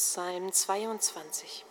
Psalm 22.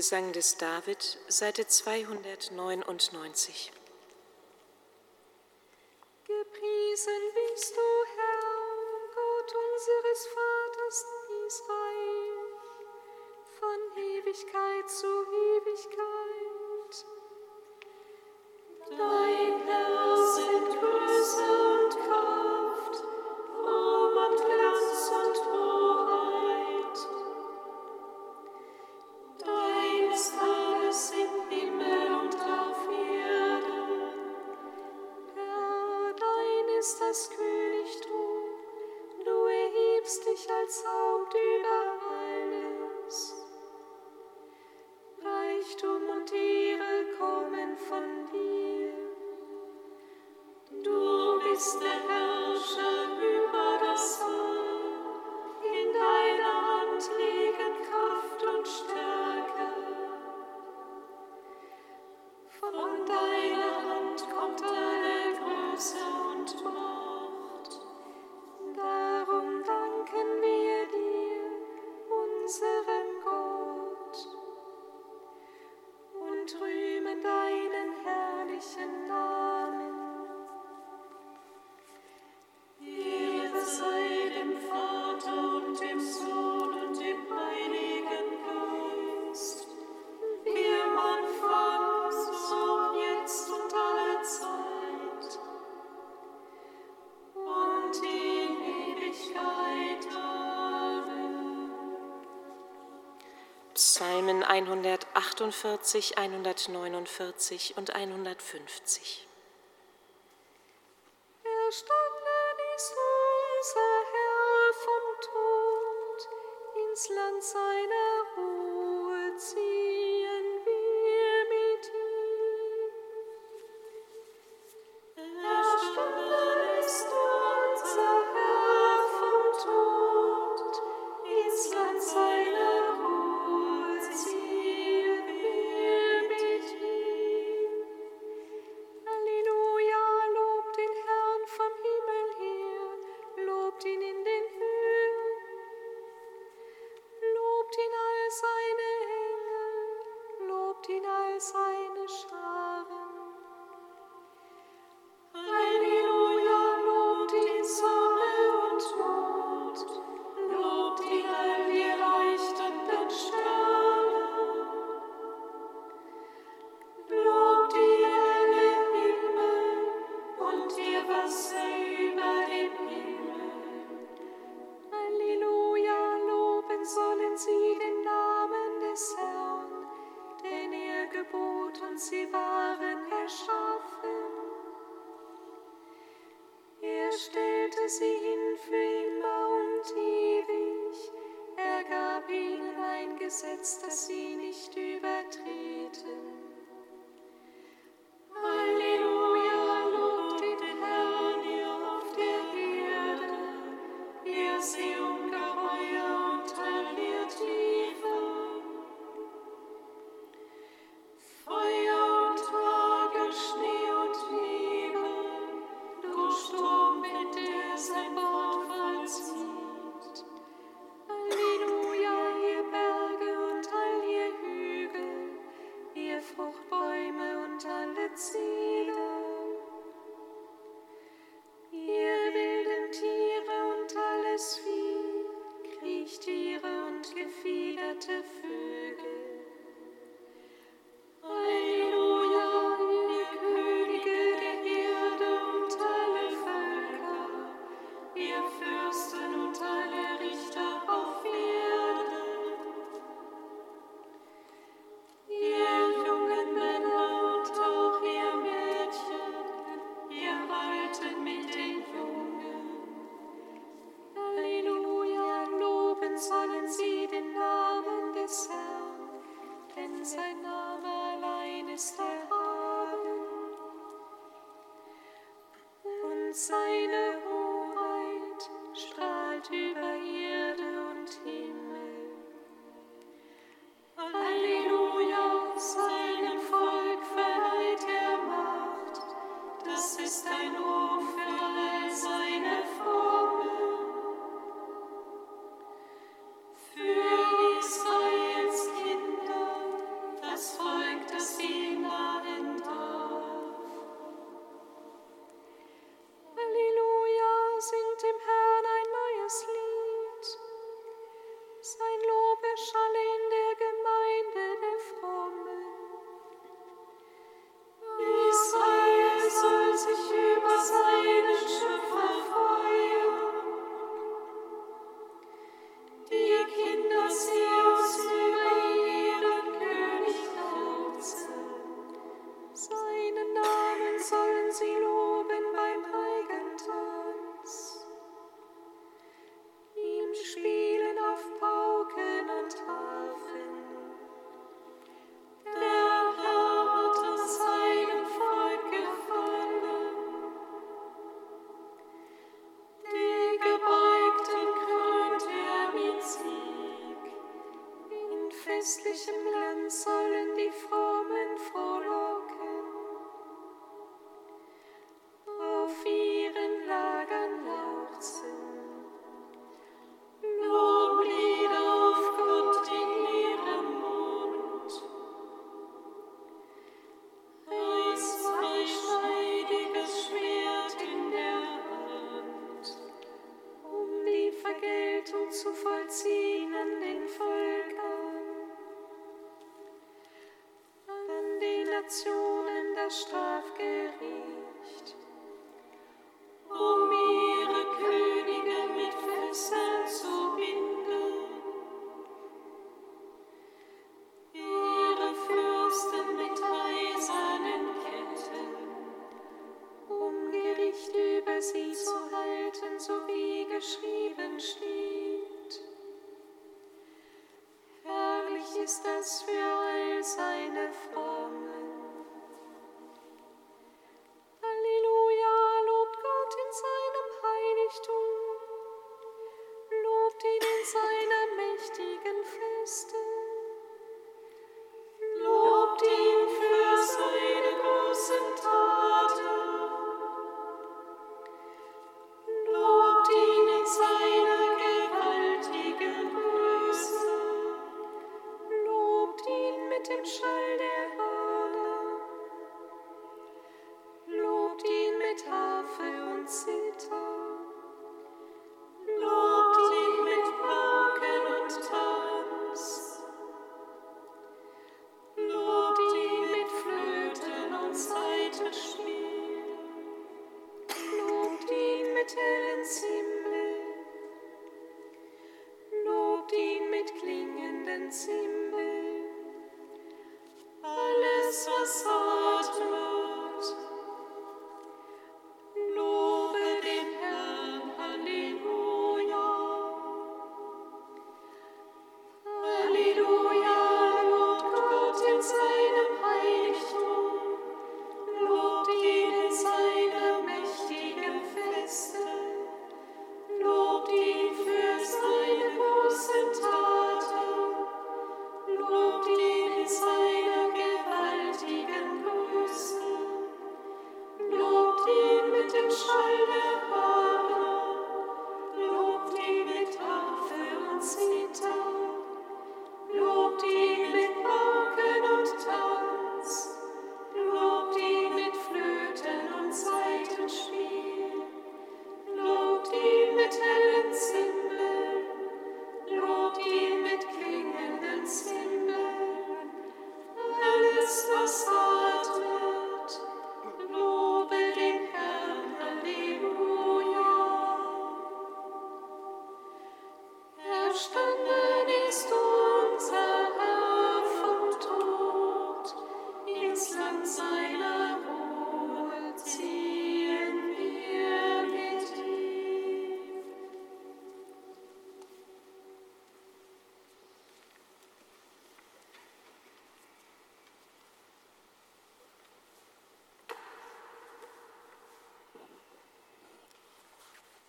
Gesang des David, Seite 299. 148, 149 und 150. Stop.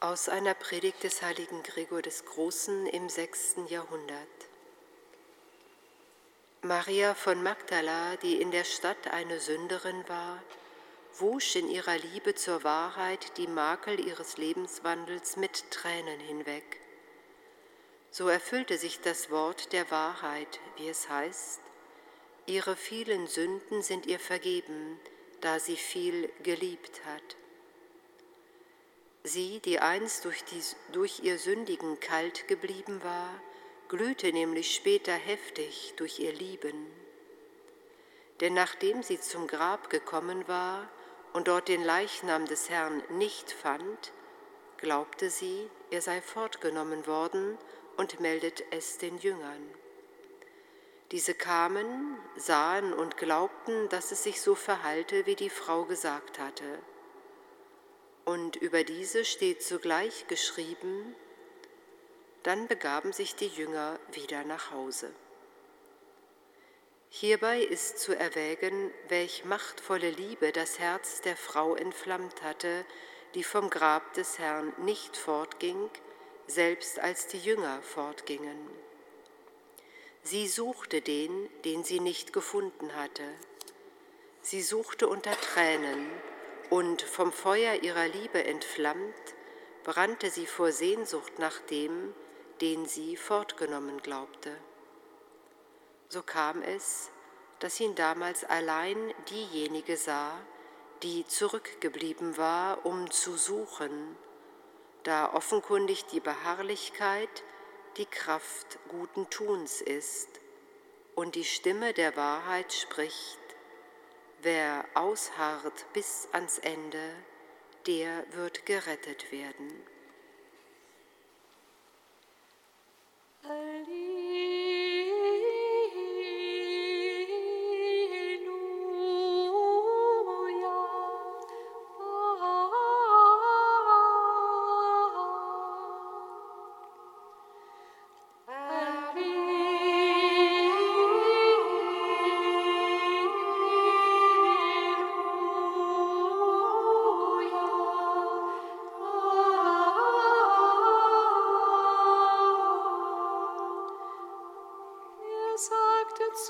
Aus einer Predigt des heiligen Gregor des Großen im sechsten Jahrhundert. Maria von Magdala, die in der Stadt eine Sünderin war, wusch in ihrer Liebe zur Wahrheit die Makel ihres Lebenswandels mit Tränen hinweg. So erfüllte sich das Wort der Wahrheit, wie es heißt, ihre vielen Sünden sind ihr vergeben, da sie viel geliebt hat. Sie, die einst durch, die, durch ihr Sündigen kalt geblieben war, glühte nämlich später heftig durch ihr Lieben. Denn nachdem sie zum Grab gekommen war und dort den Leichnam des Herrn nicht fand, glaubte sie, er sei fortgenommen worden und meldet es den Jüngern. Diese kamen, sahen und glaubten, dass es sich so verhalte, wie die Frau gesagt hatte. Und über diese steht zugleich geschrieben, dann begaben sich die Jünger wieder nach Hause. Hierbei ist zu erwägen, welch machtvolle Liebe das Herz der Frau entflammt hatte, die vom Grab des Herrn nicht fortging, selbst als die Jünger fortgingen. Sie suchte den, den sie nicht gefunden hatte. Sie suchte unter Tränen, und vom Feuer ihrer Liebe entflammt, brannte sie vor Sehnsucht nach dem, den sie fortgenommen glaubte. So kam es, dass ihn damals allein diejenige sah, die zurückgeblieben war, um zu suchen, da offenkundig die Beharrlichkeit die Kraft guten Tuns ist und die Stimme der Wahrheit spricht, Wer ausharrt bis ans Ende, der wird gerettet werden. Aus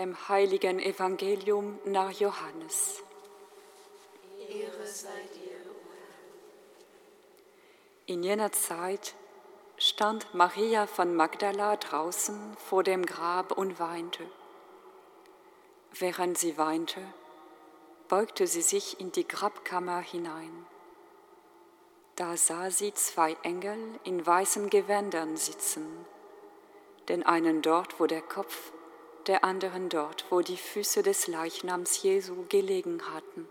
dem heiligen Evangelium nach Johannes. Ehre sei dir, In jener Zeit stand Maria von Magdala draußen vor dem Grab und weinte. Während sie weinte, beugte sie sich in die Grabkammer hinein. Da sah sie zwei Engel in weißen Gewändern sitzen, den einen dort, wo der Kopf der anderen dort, wo die Füße des Leichnams Jesu gelegen hatten.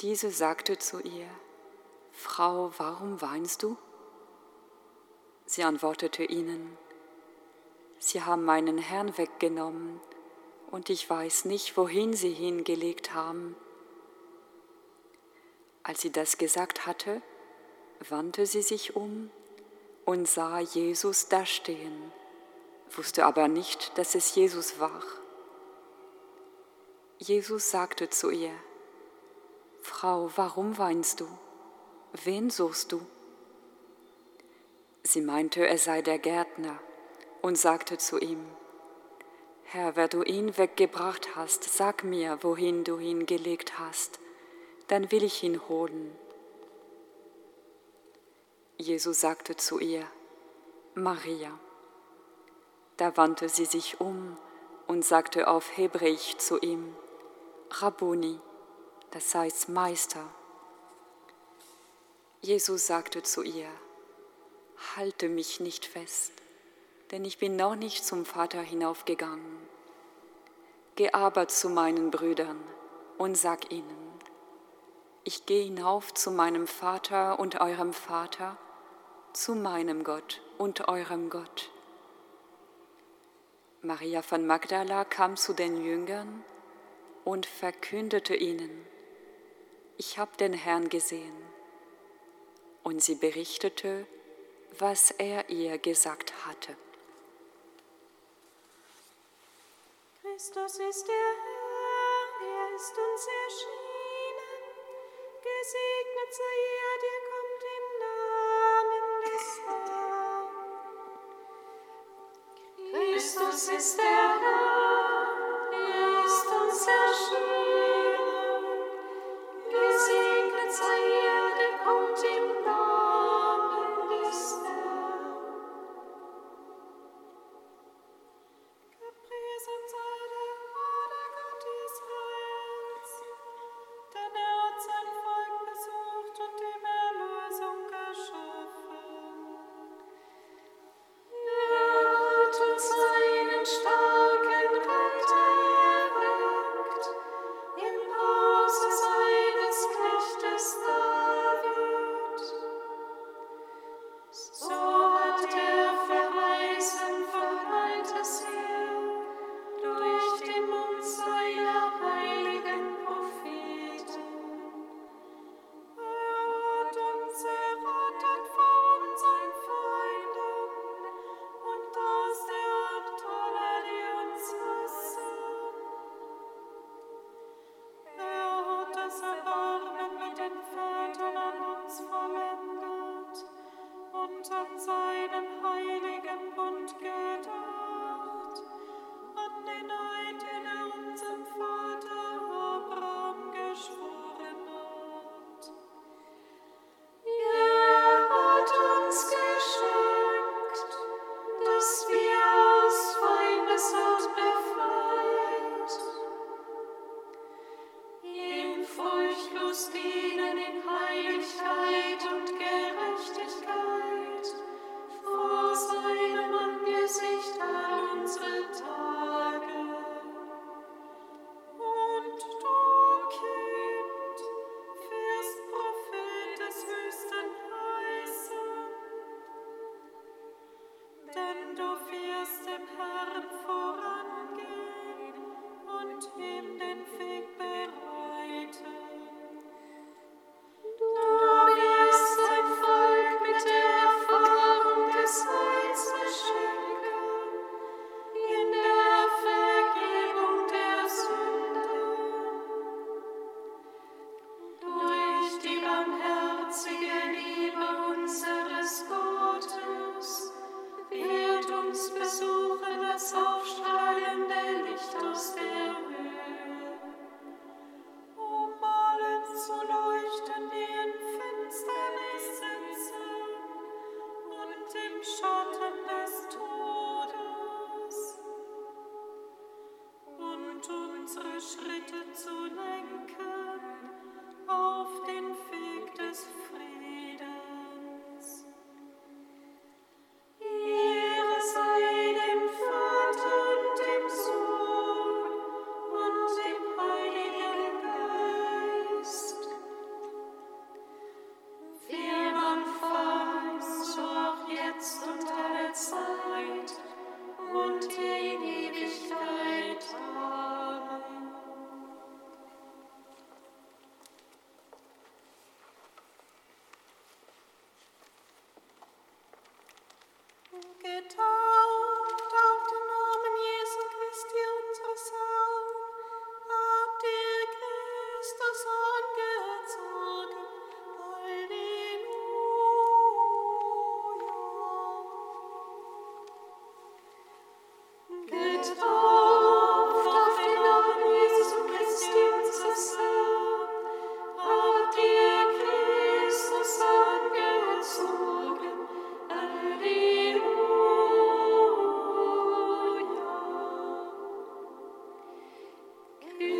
Diese sagte zu ihr, Frau, warum weinst du? Sie antwortete ihnen, Sie haben meinen Herrn weggenommen und ich weiß nicht, wohin sie hingelegt haben. Als sie das gesagt hatte, wandte sie sich um und sah Jesus dastehen wusste aber nicht, dass es Jesus war. Jesus sagte zu ihr, Frau, warum weinst du? Wen suchst du? Sie meinte, er sei der Gärtner und sagte zu ihm, Herr, wer du ihn weggebracht hast, sag mir, wohin du ihn gelegt hast, dann will ich ihn holen. Jesus sagte zu ihr, Maria. Da wandte sie sich um und sagte auf Hebräisch zu ihm, Rabboni, das heißt Meister. Jesus sagte zu ihr, halte mich nicht fest, denn ich bin noch nicht zum Vater hinaufgegangen. Geh aber zu meinen Brüdern und sag ihnen, ich gehe hinauf zu meinem Vater und eurem Vater, zu meinem Gott und eurem Gott Maria von Magdala kam zu den Jüngern und verkündete ihnen, ich habe den Herrn gesehen. Und sie berichtete, was er ihr gesagt hatte. Christus ist der Herr, er ist uns erschienen. Gesegnet sei er, der Gott. cisterna.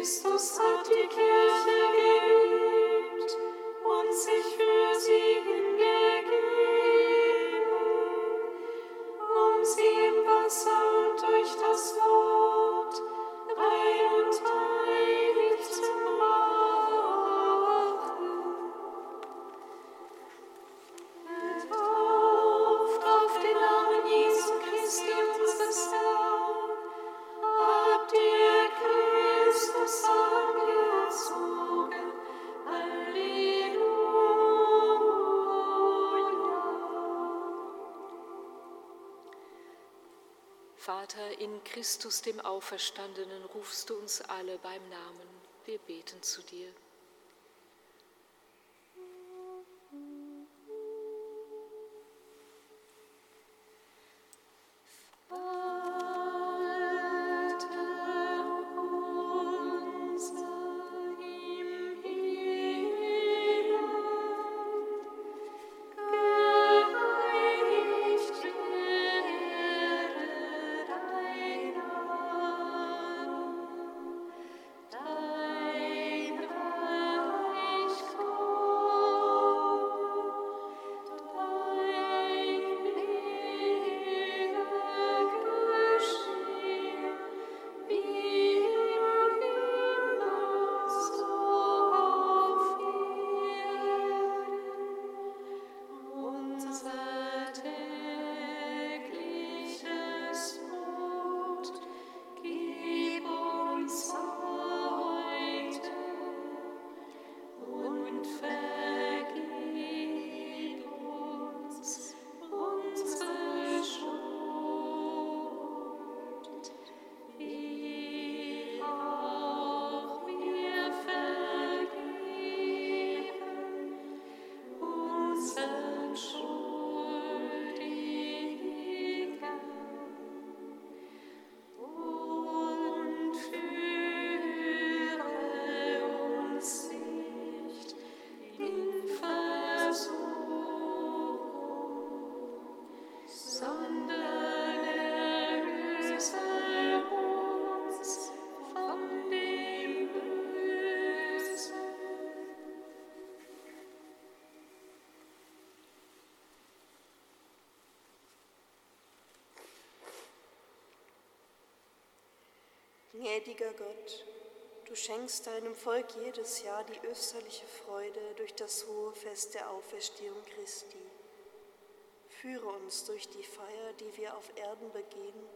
Christus hat die Kirche geliebt und sich für Christus dem Auferstandenen rufst du uns alle beim Namen. Wir beten zu dir. Gnädiger Gott, du schenkst deinem Volk jedes Jahr die österliche Freude durch das hohe Fest der Auferstehung Christi. Führe uns durch die Feier, die wir auf Erden begehen,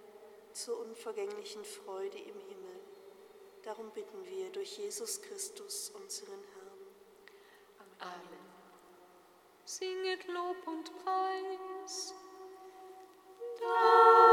zur unvergänglichen Freude im Himmel. Darum bitten wir durch Jesus Christus, unseren Herrn. Amen. Singet Lob und Preis. Dank.